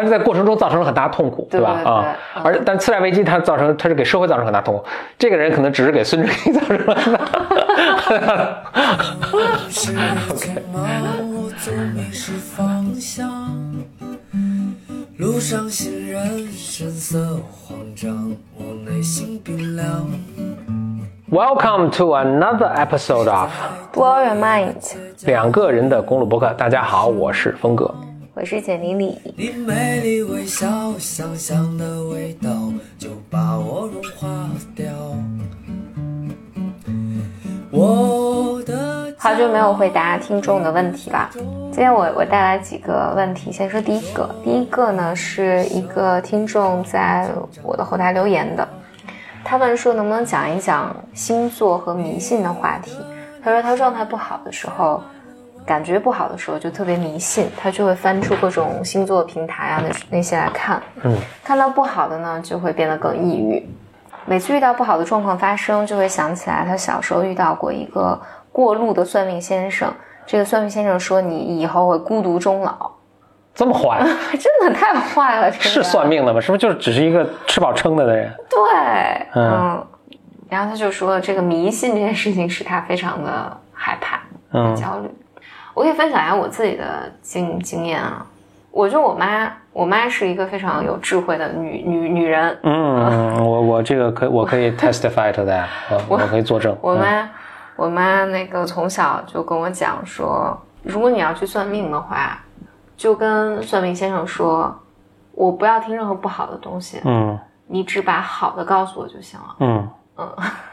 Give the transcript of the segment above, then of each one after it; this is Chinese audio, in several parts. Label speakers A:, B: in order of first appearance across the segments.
A: 但是在过程中造成了很大痛苦，
B: 对
A: 吧？啊，
B: 嗯
A: 而但次贷危机它造成，它是给社会造成很大痛苦。这个人可能只是给孙正义造成了很大。
C: 是匆忙，我总迷失方向。路上行人神色慌张，我内心冰凉。
A: Welcome to another episode of
B: Blow your mind，
A: 两个人的公路博客。大家好，我是峰哥。
B: 我是简丽丽。
C: 你美丽微笑，香香的味道就把我融化掉。我的
B: 好久没有回答听众的问题了，今天我我带来几个问题，先说第一个。第一个呢是一个听众在我的后台留言的，他问说能不能讲一讲星座和迷信的话题。他说他状态不好的时候，感觉不好的时候就特别迷信，他就会翻出各种星座平台啊那那些来看，
A: 嗯，
B: 看到不好的呢就会变得更抑郁。每次遇到不好的状况发生，就会想起来他小时候遇到过一个过路的算命先生。这个算命先生说你以后会孤独终老，
A: 这么坏，
B: 真的太坏了，这个
A: 是算命的吗？是不是就是只是一个吃饱撑的的人？
B: 对，
A: 嗯
B: 嗯。然后他就说这个迷信这件事情使他非常的害怕、
A: 嗯
B: 焦虑。我可以分享一下我自己的经经验啊，我觉得我妈，我妈是一个非常有智慧的女女女人，
A: 嗯，我我这个可我可以 testify to that，我我可以作证。
B: 我妈，我妈那个从小就跟我讲说，如果你要去算命的话，就跟算命先生说，我不要听任何不好的东西，
A: 嗯。
B: 你只把好的告诉我就行了。
A: 嗯。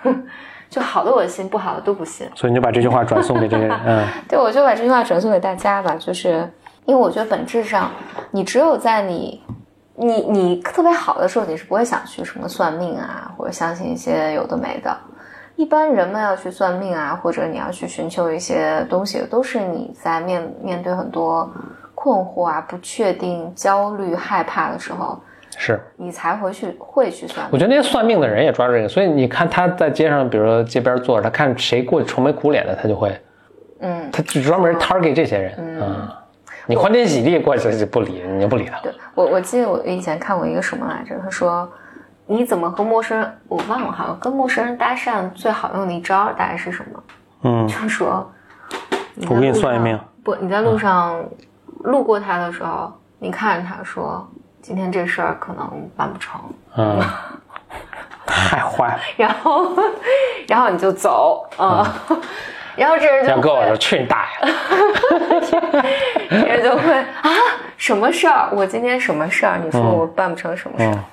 B: 嗯，就好的我信，不好的都不信。
A: 所以你就把这句话转送给这个人。嗯
B: 对，我就把这句话转送给大家吧，就是因为我觉得本质上，你只有在你。你你特别好的时候，你是不会想去什么算命啊，或者相信一些有的没的。一般人们要去算命啊，或者你要去寻求一些东西，都是你在面面对很多困惑啊、不确定、焦虑、害怕的时候，
A: 是，
B: 你才回去会去算。
A: 我觉得那些算命的人也抓住这个，所以你看他在街上，比如说街边坐着，他看谁过去愁眉苦脸的，他就会，
B: 嗯，
A: 他就专门 target 这些人。嗯，你欢天喜地过去就不理，你就不理他。
B: 对我，我记得我以前看过一个什么来着？他说，你怎么和陌生人，我忘了，好像跟陌生人搭讪最好用的一招大概是什么？
A: 嗯，
B: 就是说，
A: 我给你算一命。
B: 不，你在路上路过他的时候，你看着他说，今天这事儿可能办不成，
A: 嗯，太坏了。
B: 然后，然后你就走，嗯，然后这人就
A: 要搁我说去你大爷！
B: 这人就会啊，什么事儿？我今天什么事儿？你说我办不成什么事儿？
A: 嗯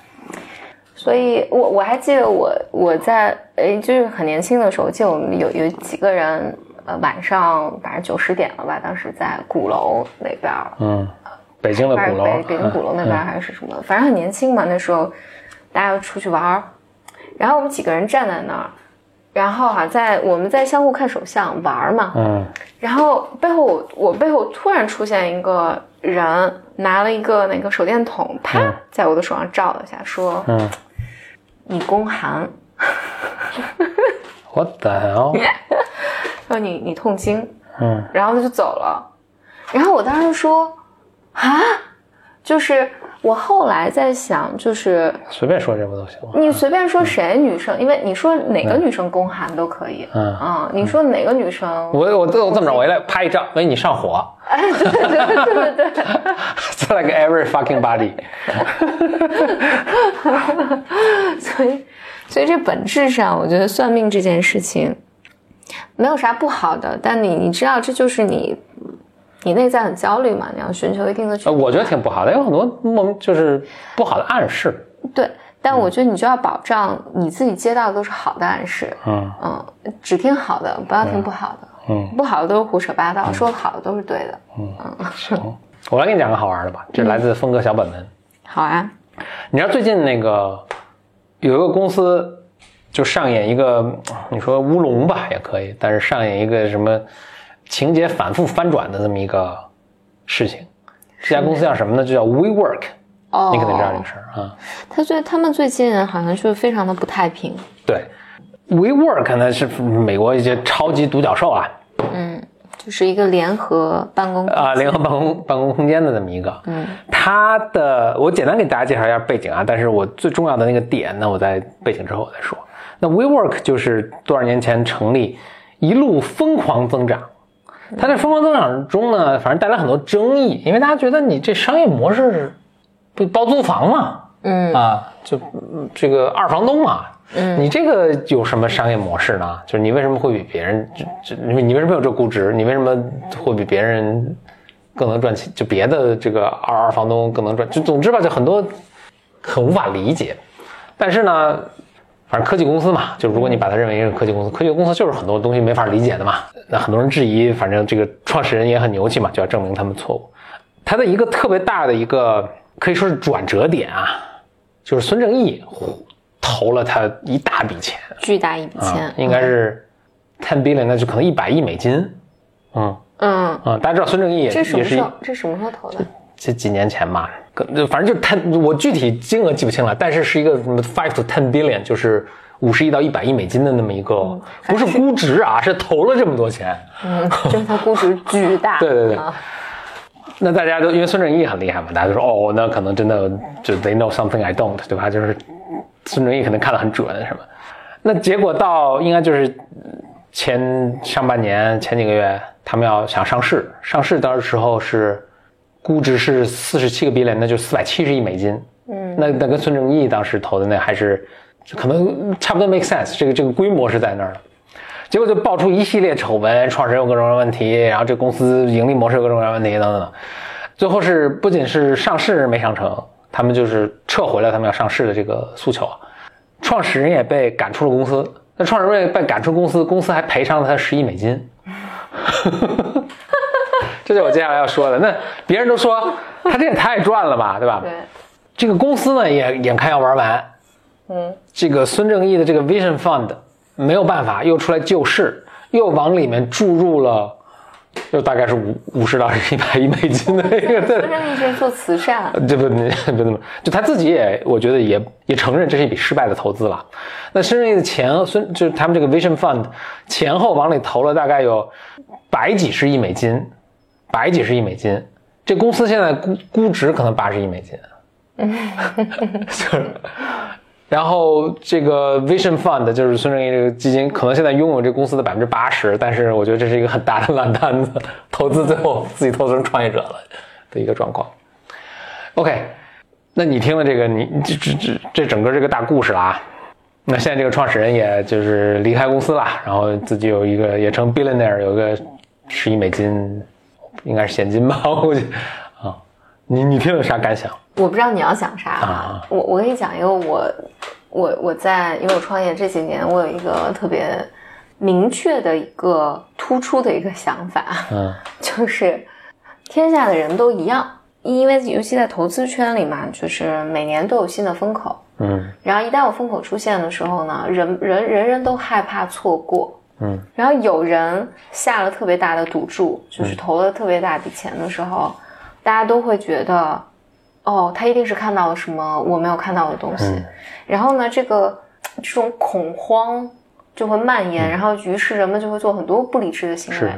B: 所以我我还记得我我在诶，就是很年轻的时候，记得我们有有几个人，呃，晚上反正九十点了吧，当时在鼓楼那边儿，
A: 嗯，北京的
B: 还是
A: 鼓楼，
B: 北北京鼓楼那边还是什么，反正很年轻嘛，那时候大家要出去玩儿，然后我们几个人站在那儿，然后哈、在我们在相互看手相玩儿嘛，
A: 嗯。
B: 然后背后我我背后突然出现一个人，拿了一个那个手电筒，啪
A: 嗯，
B: 在我的手上照了一下，说
A: 嗯
B: 你宫寒
A: the hell？
B: 说你你痛经，
A: 嗯。
B: 然后他就走了。然后我当时说啊，就是我后来在想，就是
A: 随便说这不都行吗？
B: 你随便说谁女生，因为你说哪个女生宫寒都可以，
A: 嗯
B: 啊，你说哪个女生，
A: 我我我这么着，我一来拍一照，喂，你上火。
B: 哎，对对对对对。
A: It's like every fucking body。
B: 所以，所以这本质上，我觉得算命这件事情没有啥不好的，但你你知道，这就是你你内在很焦虑嘛，你要寻求一定的
A: 我觉得挺不好的，有很多莫名就是不好的暗示。
B: 对，但我觉得你就要保障你自己接到的都是好的暗示，
A: 嗯
B: 嗯，只听好的，不要听不好的，
A: 嗯，
B: 不好的都是胡扯八道，说好的都是对的。
A: 嗯嗯行，我来给你讲个好玩的吧，这来自峰哥小本本。
B: 好啊，
A: 你知道最近那个有一个公司就上演一个，你说乌龙吧也可以，但是上演一个什么情节反复翻转的这么一个事情。这家公司叫什么呢？就叫 WeWork，
B: 哦，
A: 你肯定知道这个事儿啊。
B: 他最他们最近好像就是非常的不太平，
A: 对，WeWork 呢是美国一些超级独角兽啊，嗯
B: 就是一个联合办公
A: 啊、联合办公办公空间的这么一个。
B: 嗯，
A: 它的我简单给大家介绍一下背景啊，但是我最重要的那个点呢，我在背景之后我再说。那 WeWork 就是多少年前成立，一路疯狂增长。它在疯狂增长中呢，反正带来很多争议，因为大家觉得你这商业模式不包租房嘛，
B: 嗯
A: 啊，就嗯这个二房东嘛，
B: 嗯
A: 你这个有什么商业模式呢？就是你为什么会比别人，就就你你为什么有这个估值？你为什么会比别人更能赚钱？就别的这个二二房东更能赚？就总之吧，就很多很无法理解。但是呢，反正科技公司嘛，就如果你把它认为是科技公司，科技公司就是很多东西没法理解的嘛。那很多人质疑，反正这个创始人也很牛气嘛，就要证明他们错误。他的一个特别大的一个可以说是转折点啊，就是孙正义投了他一大笔钱
B: 巨大一笔钱
A: 啊，，应该是 ten billion，那就可能一百亿美金。嗯
B: 嗯，
A: 啊，大家知道孙正义也
B: 这什
A: 也是一
B: 么时候？这什么时候投的？
A: 这几年前吧，反正就 ten，我具体金额记不清了，但是是一个什么 five to ten billion，就是五十亿到一百亿美金的那么一个，不是估值啊，是投了这么多钱。
B: 嗯，就是它估值巨大。
A: 对对对
B: 啊
A: 那大家都因为孙正义很厉害嘛，大家都说哦，那可能真的就 they know something I don't，对吧？就是孙正义可能看得很准什么。那结果到应该就是前上半年前几个月，他们要想上市，上市的时候是估值是四十七个 billion，那就四百七十亿美金。嗯，那那跟孙正义当时投的那还是可能差不多 make sense，这个这个规模是在那儿的。结果就爆出一系列丑闻，创始人有各种各样的问题，然后这公司盈利模式有各种各样的问题等等等。最后是不仅是上市没上成，他们就是撤回了他们要上市的这个诉求，创始人也被赶出了公司。那创始人被赶出公司，公司还赔偿了他十亿美金。这就是我接下来要说的。那别人都说 他这也太赚了吧，对吧？
B: 对，
A: 这个公司呢也眼看要玩完，
B: 嗯，
A: 这个孙正义的这个 Vision Fund 没有办法，又出来救市，又往里面注入了，又大概是五五十到一百亿美金的一个
B: 孙正义是做慈善，
A: 对不不不，就他自己也，我觉得也也承认这是一笔失败的投资了。那孙正义的钱，孙就是他们这个 Vision Fund 前后往里投了大概有百几十亿美金，百几十亿美金。这公司现在估估值可能八十亿美金，就是，然后这个 Vision Fund 就是孙正义这个基金，可能现在拥有这公司的百分之八十，但是我觉得这是一个很大的烂摊子，投资最后自己投资成创业者了的一个状况。OK，那你听了这个，你这这这这整个这个大故事了啊。那现在这个创始人也就是离开公司了，然后自己有一个也成 billionaire，有一个十亿美金，应该是现金吧，我估计啊。你你听有啥感想？
B: 我不知道你要讲啥
A: 啊
B: 我我跟你讲一个我我我在因为我创业这几年，我有一个特别明确的一个突出的一个想法，
A: 嗯
B: 就是天下的人都一样，因为尤其在投资圈里嘛，就是每年都有新的风口，
A: 嗯
B: 然后一旦有风口出现的时候呢，人人人人都害怕错过。
A: 嗯。
B: 然后有人下了特别大的赌注，就是投了特别大笔钱的时候，大家都会觉得，哦，他一定是看到了什么我没有看到的东西。
A: 嗯。
B: 然后呢，这个这种恐慌就会蔓延，然后于是人们就会做很多不理智的行为。
A: 是。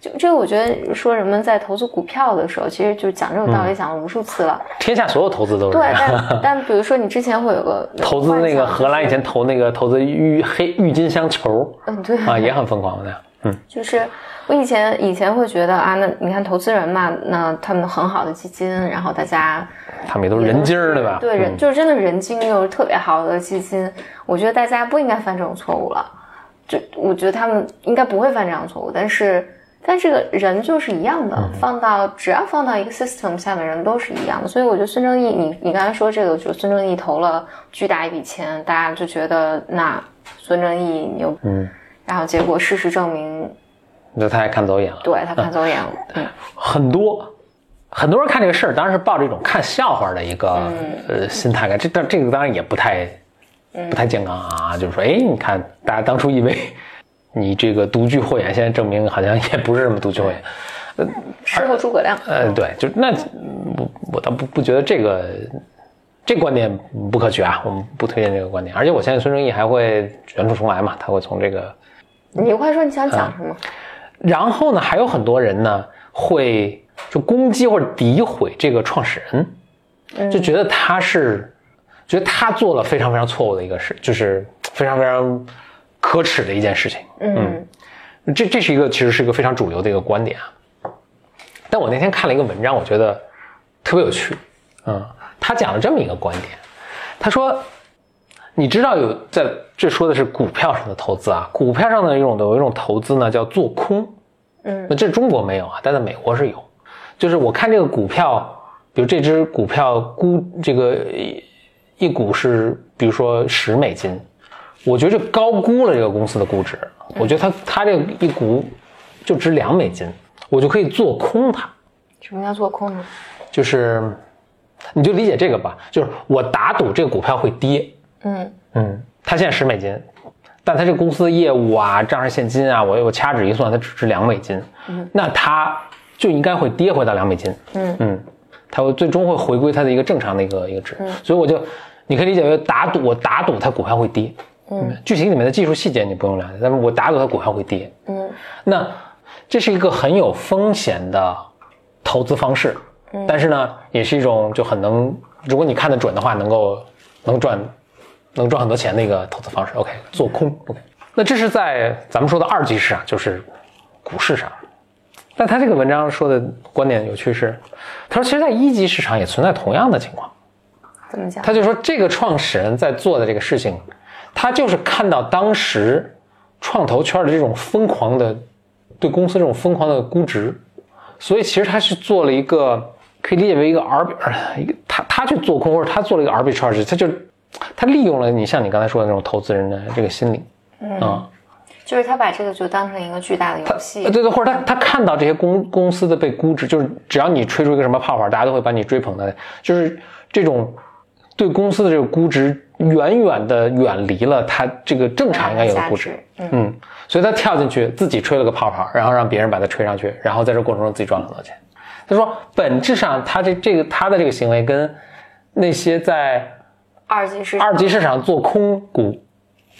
B: 就这个，我觉得说人们在投资股票的时候，其实就讲这种道理讲了无数次了。
A: 天下所有投资都是
B: 对，但 但比如说你之前会有个
A: 投资那个荷兰以前
B: 投，
A: 那个投资郁黑郁金香球
B: 嗯，对
A: 啊，也很疯狂的。嗯
B: 就是我以前以前会觉得啊，那你看投资人嘛，那他们很好的基金，然后大家
A: 他们也都是人精儿，对吧？
B: 对人、
A: 嗯
B: 就是真的人精又是特别好的基金，我觉得大家不应该犯这种错误了。就我觉得他们应该不会犯这样的错误，但是但这个人就是一样的，
A: 嗯
B: 放到只要放到一个 system 下面人都是一样的，所以我觉得孙正义，你你刚才说这个，就孙正义投了巨大一笔钱，大家就觉得那孙正义牛，
A: 嗯，
B: 然后结果事实证明，
A: 那他也看走眼了。
B: 对他看走眼了，嗯。
A: 很多很多人看这个事儿，当然是抱着一种看笑话的一个、呃心态看。这但这个当然也不太不太健康啊，就是说，哎，你看大家当初以为你这个独具慧眼，现在证明好像也不是什么独具慧眼。
B: 事后诸葛亮，
A: 呃，对，就那我我倒不不觉得这个这个观点不可取啊，我们不推荐这个观点。而且我相信孙正义还会卷土重来嘛，他会从这个
B: 你快说你想讲什么？
A: 然后呢，还有很多人呢会就攻击或者诋毁这个创始人，就觉得他是，觉得他做了非常非常错误的一个事，就是非常非常可耻的一件事情。
B: 嗯
A: 这这是一个其实是一个非常主流的一个观点啊。但我那天看了一个文章，我觉得特别有趣。嗯，他讲了这么一个观点，他说，你知道有在这说的是股票上的投资啊，股票上的一种有一种投资呢叫做空，
B: 嗯
A: 那这中国没有啊，但在美国是有。就是我看这个股票，比如这只股票估这个一一股是，比如说十美金，我觉得这高估了这个公司的估值，我觉得它它这一股就值两美金，我就可以做空它。
B: 什么叫做空呢？
A: 就是你就理解这个吧，就是我打赌这个股票会跌，
B: 嗯。
A: 嗯，它现在十美金，但它这个公司的业务啊，账上现金啊，我我掐指一算，它只值两美金，嗯，那它就应该会跌回到两美金，
B: 嗯。
A: 嗯，它会最终会回归它的一个正常的一个一个值，所以我就你可以理解为打赌，我打赌它股票会跌，嗯，剧情里面的技术细节你不用了解，但是我打赌它股票会跌，
B: 嗯
A: 那这是一个很有风险的投资方式，嗯但是呢，也是一种就很能，如果你看得准的话，能够能赚能赚很多钱的一个投资方式。OK，做空 OK，那这是在咱们说的二级市场，就是股市上。但他这个文章说的观点有趣是，他说其实，在一级市场也存在同样的情况。
B: 怎么讲？
A: 他就说这个创始人在做的这个事情，他就是看到当时创投圈的这种疯狂的对公司这种疯狂的估值，所以其实他是做了一个可以理解为一个个他他去做空或者他做了一个 arbitrage，他就他利用了你像你刚才说的那种投资人的这个心理，嗯。
B: 就是他把这个就当成一个巨大的游戏。
A: 呃，对对，或者他他看到这些公公司的被估值，就是只要你吹出一个什么泡泡，大家都会把你追捧的，就是这种对公司的这个估值远远的远离了他这个正常应该有的估值。
B: 嗯
A: 嗯，所以他跳进去自己吹了个泡泡，然后让别人把他吹上去，然后在这过程中自己赚了很多钱。他说，本质上他这这个他的这个行为跟那些在
B: 二级市场
A: 二级市场做空股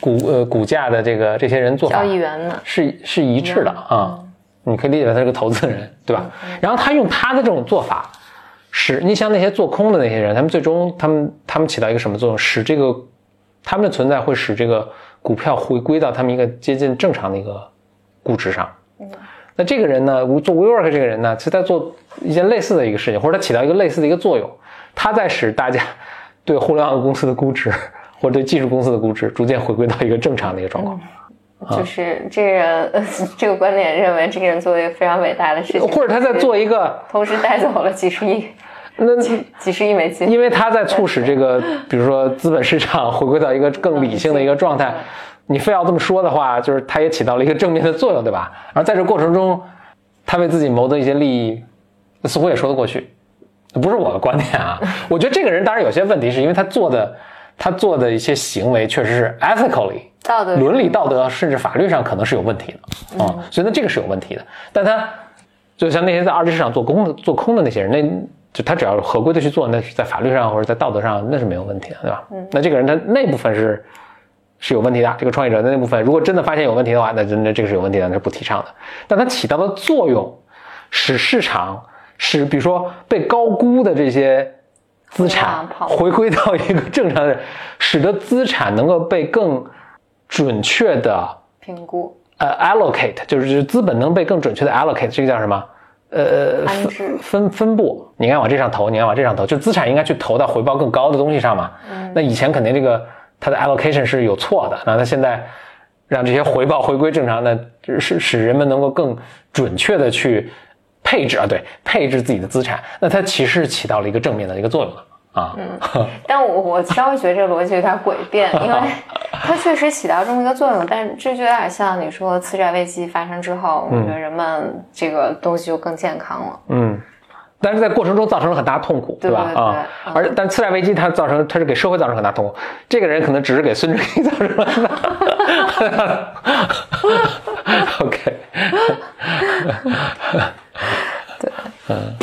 A: 股呃股价的这个这些人做法
B: 交易员呢？
A: 是是一致的啊。你可以理解为他是个投资人，对吧？
B: 嗯
A: 然后他用他的这种做法，使你像那些做空的那些人，他们最终他们他们起到一个什么作用？使这个他们的存在会使这个股票回归到他们一个接近正常的一个估值上。那这个人呢，做 WeWork 这个人呢，其实在做一件类似的一个事情，或者他起到一个类似的一个作用，他在使大家对互联网公司的估值或者对技术公司的估值逐渐回归到一个正常的一个状况。
B: 就是这个人，呃 这个观点认为这个人做了一个非常伟大的事情，
A: 或者他在做一个，
B: 同时带走了几十亿、
A: 那
B: 几十亿美金。
A: 因为他在促使这个，比如说资本市场回归到一个更理性的一个状态。你非要这么说的话，就是他也起到了一个正面的作用，对吧？而在这过程中，他为自己谋得一些利益，似乎也说得过去。不是我的观点啊，我觉得这个人当然有些问题，是因为他做的他做的一些行为确实是 ethically
B: 道德
A: 伦理道德甚至法律上可能是有问题的啊、所以呢这个是有问题的。但他就像那些在二级市场做空的做空的那些人，那就他只要合规的去做，那是在法律上或者在道德上那是没有问题的，对吧？嗯那这个人他那部分是是有问题的，这个创业者的那部分，如果真的发现有问题的话，那真的这个是有问题的，那是不提倡的。但它起到的作用，使市场使比如说被高估的这些资产回归到一个正常的，使得资产能够被更准确的
B: 评估。
A: 呃 allocate，就是就是资本能被更准确的 allocate，这个叫什么？呃，分分分布，你应该往这上投，你应该往这上投，就资产应该去投到回报更高的东西上嘛。嗯。那以前肯定这个它的 allocation 是有错的，那它现在让这些回报回归正常的，使使人们能够更准确的去配置啊，对，配置自己的资产，那它其实起到了一个正面的一个作用的啊。
B: 但我我稍微觉得这个逻辑有点诡辩，因为 它确实起到这么一个作用，但这就有点像你说次债危机发生之后，我觉得人们这个东西就更健康了。
A: 嗯，但是在过程中造成了很大痛苦，
B: 对吧？对
A: 啊，
B: 嗯。
A: 而但次贷危机它造成，它是给社会造成很大痛苦。这个人可能只是给孙正义造成了很 大。OK，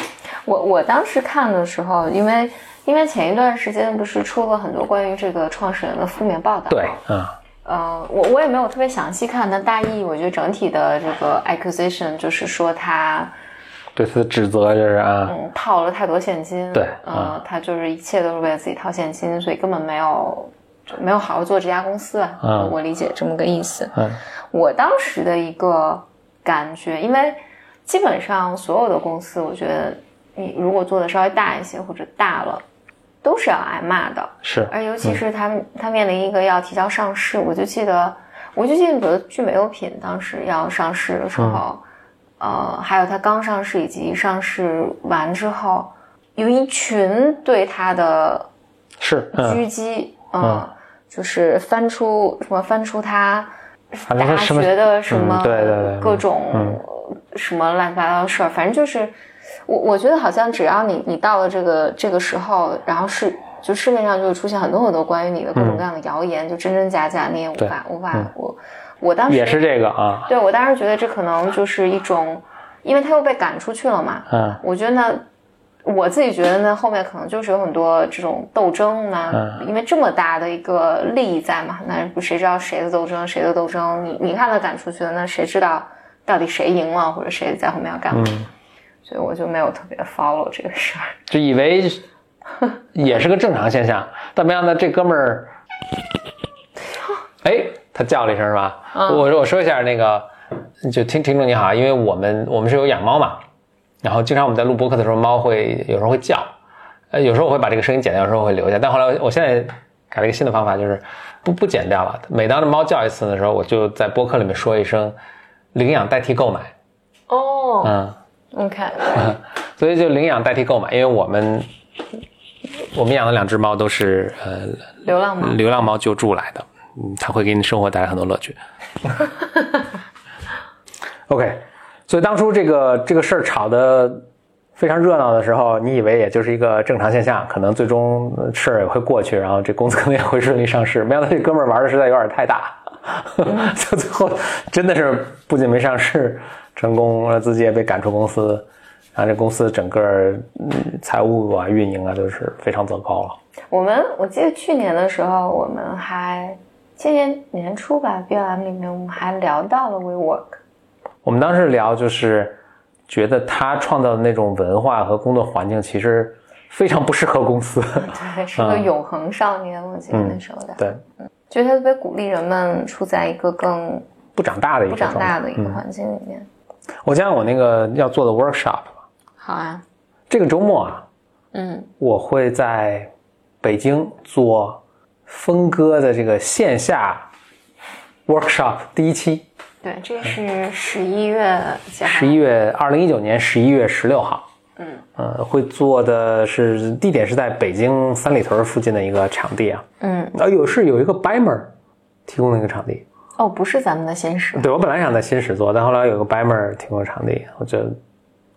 B: 我我当时看的时候，因为因为前一段时间不是出了很多关于这个创始人的负面报道，
A: 对，，嗯，
B: 呃，我我也没有特别详细看，但大意我觉得整体的这个 accusation 就是说他
A: 对他的指责就是啊，
B: 嗯套了太多现金，
A: 对
B: 呃，他就是一切都是为了自己套现金，所以根本没有就没有好好做这家公司啊，
A: 嗯
B: 我理解这么个意思。
A: 嗯
B: 我当时的一个感觉，因为基本上所有的公司，我觉得你如果做的稍微大一些或者大了，都是要挨骂的。
A: 是
B: 而尤其是他们，他面临一个要提交上市，我就记得，我就记得，比如聚美优品当时要上市的时候，呃，还有他刚上市以及上市完之后，有一群对他的
A: 是，嗯，
B: 狙击，嗯，
A: 嗯。
B: 就是翻出什么翻出他大学的什么、
A: 嗯对对对
B: 各种、
A: 嗯
B: 什么乱七八糟的事儿，反正就是我我觉得好像只要你你到了这个这个时候，然后是就市面上就会出现很多很多关于你的各种各样的谣言，就真真假假，你也无法无法
A: 嗯。
B: 我我当时
A: 也是这个啊，
B: 对我当时觉得这可能就是一种，因为他又被赶出去了嘛，
A: 嗯。
B: 我觉得呢，我自己觉得呢，后面可能就是有很多这种斗争呢，
A: 嗯。
B: 因为这么大的一个利益在嘛，那谁知道谁的斗争，谁的斗争？你你看他赶出去了，那谁知道到底谁赢了，或者谁在后面要干嘛？
A: 嗯，
B: 所以我就没有特别 follow 这个事儿。
A: 就以为也是个正常现象，但没想到这哥们儿，哎，他叫了一声是吧？我我说一下那个，就听听众你好，因为我们我们是有养猫嘛，然后经常我们在录播客的时候，猫会有时候会叫，呃，有时候我会把这个声音剪掉，有时候我会留下，但后来我我现在改了一个新的方法，就是不不剪掉了。每当这猫叫一次的时候，我就在播客里面说一声“领养代替购买”，
B: 哦、
A: 嗯。
B: o k
A: 所以就领养代替购买，因为我们我们养的两只猫都是呃
B: 流浪猫。
A: 流浪猫救助来的，嗯，它会给你生活带来很多乐趣。OK，所以当初这个这个事儿吵得非常热闹的时候，你以为也就是一个正常现象，可能最终呃事儿也会过去，然后这公司可能也会顺利上市。没想到这哥们儿玩的实在有点太大，就 最后真的是不仅没上市成功，呃自己也被赶出公司，然后这公司整个嗯财务啊、运营啊都是非常糟糕了。
B: 我们我记得去年的时候，我们还今年年初吧，BLM 里面我们还聊到了 WeWork。
A: 我们当时聊就是觉得他创造的那种文化和工作环境其实非常不适合公司。
B: 对，是个永恒少年，我记得那时候的。
A: 对，
B: 觉得他特别鼓励人们处在一个更
A: 不长大的一个不。
B: 长大的一个环境里面。
A: 我讲讲我那个要做的 workshop 吧。
B: 好啊，
A: 这个周末啊，
B: 嗯，
A: 我会在北京做峰哥的这个线下 workshop 第一期，
B: 对，这是十一月？
A: 十一月二零一九年十一月十六号。
B: 嗯，
A: 呃，会做的是地点是在北京三里屯附近的一个场地啊，
B: 嗯，
A: 啊有是有一个 Bimer 提供的一个场地，
B: 哦，不是咱们的新史。
A: 对我本来想在新史做，但后来有个 Bimer 提供的场地，我觉得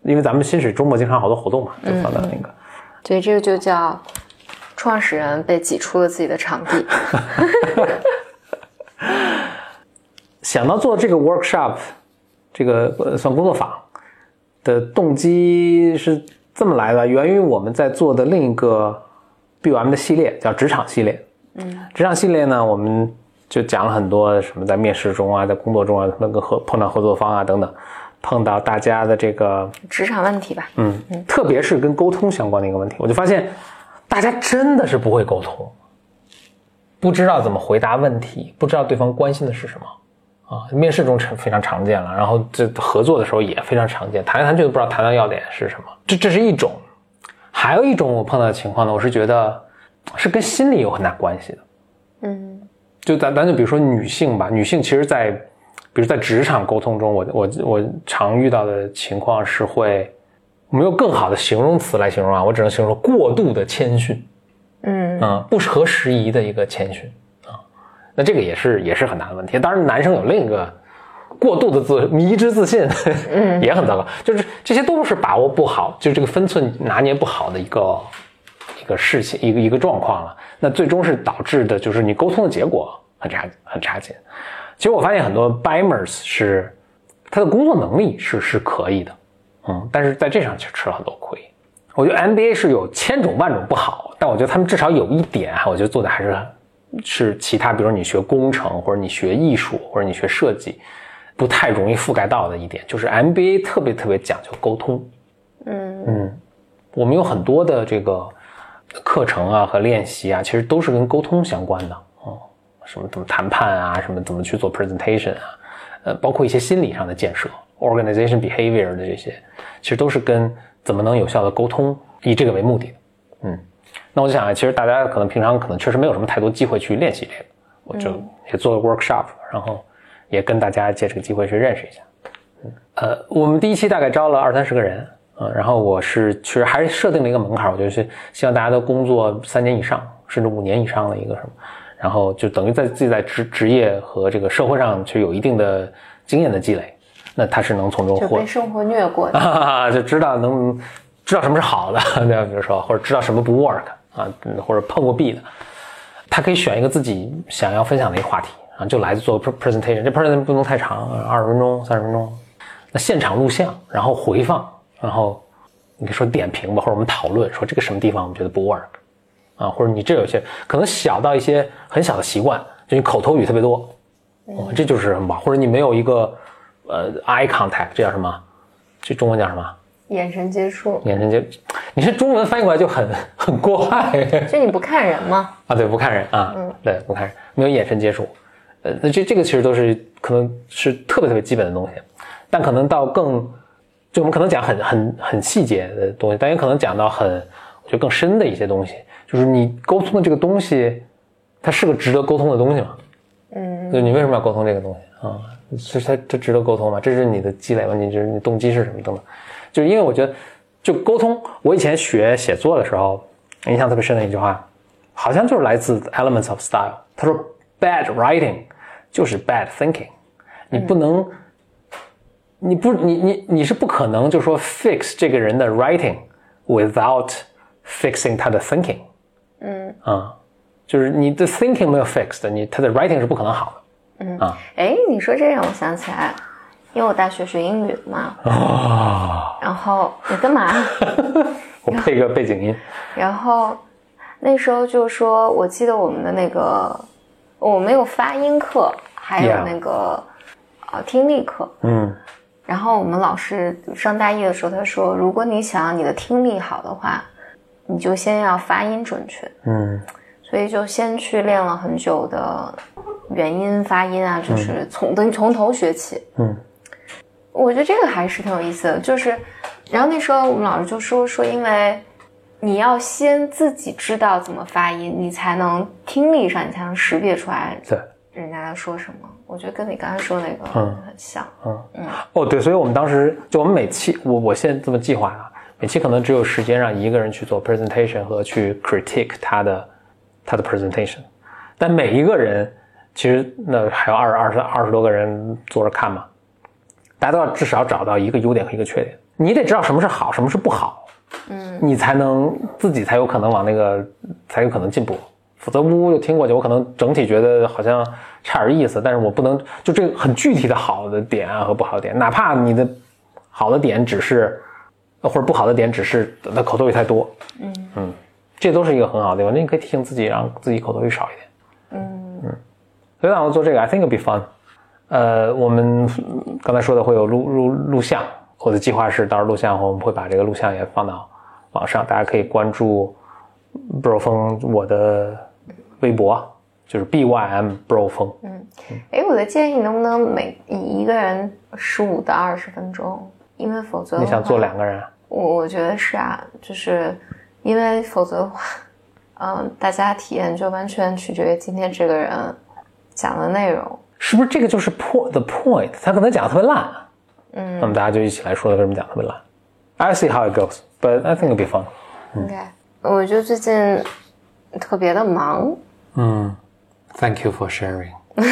A: 因为咱们新史周末经常好多活动嘛，就放在那个。
B: 对，这个就叫创始人被挤出了自己的场地。
A: 想到做这个 workshop，这个呃算工作坊的动机是这么来的，源于我们在做的另一个 BUM 的系列，叫职场系列。嗯，职场系列呢，我们就讲了很多什么在面试中啊，在工作中啊，那个合碰到合作方啊等等，碰到大家的这个
B: 职场问题吧。
A: 嗯，特别是跟沟通相关的一个问题，我就发现大家真的是不会沟通，不知道怎么回答问题，不知道对方关心的是什么啊。面试中常非常常见了，然后这合作的时候也非常常见，谈来谈去都不知道谈到要点是什么。这这是一种，还有一种我碰到的情况呢，我是觉得是跟心理有很大关系的。
B: 嗯
A: 就咱咱就比如说女性吧，女性其实在，比如在职场沟通中，我我我常遇到的情况是会，没有更好的形容词来形容啊，我只能形容过度的谦逊，
B: 嗯
A: 啊、不合时宜的一个谦逊啊，那这个也是也是很大的问题。当然，男生有另一个过度的自迷之自信，
B: 嗯
A: 也很糟糕，就是这些都是把握不好，就这个分寸拿捏不好的一个一个事情，一个一个状况了。那最终是导致的就是你沟通的结果很差很差劲。其实我发现很多 BIMers 是他的工作能力是是可以的，嗯，但是在这上却吃了很多亏。我觉得 MBA 是有千种万种不好，但我觉得他们至少有一点啊，我觉得做的还是是其他，比如你学工程或者你学艺术或者你学设计，不太容易覆盖到的一点，就是 MBA 特别特别讲究沟通。
B: 嗯
A: 嗯，我们有很多的这个课程啊和练习啊，其实都是跟沟通相关的哦，什么怎么谈判啊，什么怎么去做 presentation 啊，呃，包括一些心理上的建设，organization behavior 的这些，其实都是跟怎么能有效的沟通以这个为目的的。嗯，那我就想啊，其实大家可能平常可能确实没有什么太多机会去练习这个，我就也做个 workshop，然后也跟大家借这个机会去认识一下。嗯，呃，我们第一期大概招了二三十个人。嗯，然后我是其实还是设定了一个门槛，我觉得是希望大家都工作三年以上，甚至五年以上的一个什么，然后就等于在自己在职职业和这个社会上去有一定的经验的积累，那他是能从中获
B: 就被生活虐过的。
A: 啊，就知道能知道什么是好的，对吧？比如说或者知道什么不 work 啊，或者碰过壁的，他可以选一个自己想要分享的一个话题啊，就来做 presentation，这 presentation 不能太长，二十分钟、三十分钟，那现场录像，然后回放。然后你可以说点评吧，或者我们讨论说这个什么地方我们觉得不 work 啊，或者你这有些可能小到一些很小的习惯，就你口头语特别多，哦，这就是什么？或者你没有一个呃 eye contact，这叫什么？这中文叫什么？
B: 眼神接触，
A: 眼神接，你这中文翻译过来就很 很怪，
B: 就你不看人吗？
A: 啊，对，不看人啊，嗯，对，不看人，没有眼神接触，呃，那这这个其实都是可能是特别特别基本的东西，但可能到更。就我们可能讲很很很细节的东西，但也可能讲到很我觉得更深的一些东西。就是你沟通的这个东西，它是个值得沟通的东西吗？嗯，就你为什么要沟通这个东西啊？是它它值得沟通吗？这是你的积累吗？你就是你动机是什么等等？就是因为我觉得，就沟通，我以前学写作的时候，印象特别深的一句话，好像就是来自 Elements of Style。他说，Bad writing 就是 bad thinking，你不能。你不，你你你是不可能就说 fix 这个人的 writing without fixing 他的 thinking，嗯啊，就是你的 thinking 没有 fixed，你他的 writing 是不可能好的，嗯啊，
B: 哎，你说这让我想起来，因为我大学学英语的嘛，
A: 啊，
B: 然后你干嘛？
A: 我配个背景音，
B: 然后那时候就说，我记得我们的那个，我们有发音课，还有那个啊听力课，
A: 嗯。
B: 然后我们老师上大一的时候，他说：“如果你想要你的听力好的话，你就先要发音准确。”
A: 嗯，
B: 所以就先去练了很久的元音发音啊，就是从等于从头学起。
A: 嗯，
B: 我觉得这个还是挺有意思的。就是，然后那时候我们老师就说说，因为你要先自己知道怎么发音，你才能听力上你才能识别出来。
A: 对。
B: 人家在说什么？我觉得跟你刚才说那个很像。
A: 嗯嗯哦对，所以我们当时就我们每期我我现在这么计划啊，每期可能只有时间让一个人去做 presentation 和去 critique 他的他的 presentation，但每一个人其实那还有二二十二十多个人坐着看嘛，大家都要至少找到一个优点和一个缺点，你得知道什么是好，什么是不好，
B: 嗯，
A: 你才能自己才有可能往那个才有可能进步。否则呜呜就听过去，我可能整体觉得好像差点意思，但是我不能就这个很具体的好的点啊和不好的点，哪怕你的好的点只是，或者不好的点只是那口头语太多，
B: 嗯
A: 嗯，这都是一个很好的地方，那你可以提醒自己，让自己口头语少一点，
B: 嗯嗯，
A: 所以打算做这个，I think it'll be fun。呃，我们刚才说的会有录录录像，我的计划是到时候录像后我们会把这个录像也放到网上，大家可以关注 bro 峰我的。微博就是 B Y M Bro 风。
B: 嗯，哎，我的建议能不能每一个人十五到二十分钟？因为否则
A: 你想做两个人？
B: 我我觉得是啊，就是因为否则的话，嗯，大家体验就完全取决于今天这个人讲的内容。
A: 是不是这个就是 point the point？他可能讲的特别烂，
B: 嗯，
A: 那么大家就一起来说他为什么讲特别烂。I see how it goes, but I think it'll be fun。
B: 应该，我觉得最近特别的忙。
A: 嗯，Thank you for sharing。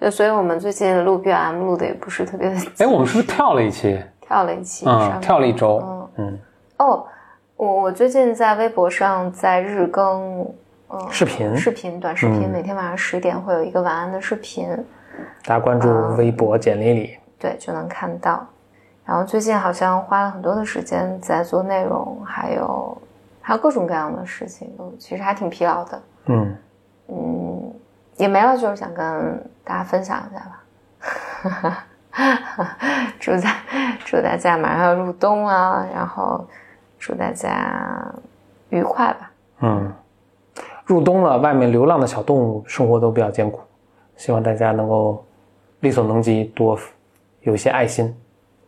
B: 就所以，我们最近录 BM 录的也不是特别的。
A: 哎，我们是不是跳了一期？
B: 跳了一期，
A: 嗯，跳了一周。
B: 嗯
A: 嗯。
B: 哦，我我最近在微博上在日更，嗯，
A: 视频，
B: 视频，短视频，每天晚上十点会有一个晚安的视频。
A: 大家关注微博简历里，
B: 对，就能看到。然后最近好像花了很多的时间在做内容，还有。还有各种各样的事情，都其实还挺疲劳的。
A: 嗯，
B: 嗯，也没了，就是想跟大家分享一下吧。祝大祝大家马上要入冬啊，然后祝大家愉快吧。
A: 嗯，入冬了，外面流浪的小动物生活都比较艰苦，希望大家能够力所能及，多有一些爱心。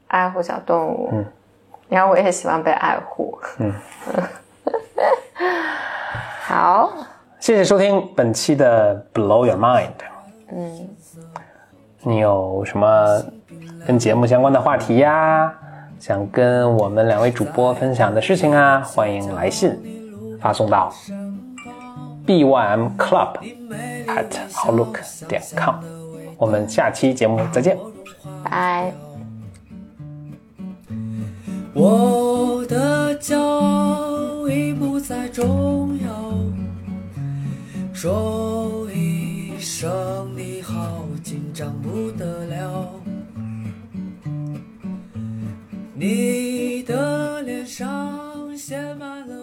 B: 爱护小动物，
A: 嗯，
B: 然后我也希望被爱护。
A: 嗯，
B: 好，
A: 谢谢收听本期的 Blow Your Mind。
B: 嗯，
A: 你有什么跟节目相关的话题呀？想跟我们两位主播分享的事情啊？欢迎来信发送到 bym club at outlook 点 com。我们下期节目再见。
B: 拜。
C: 我的骄傲已不再重要，说一声你好，紧张不得了。你的脸上写满了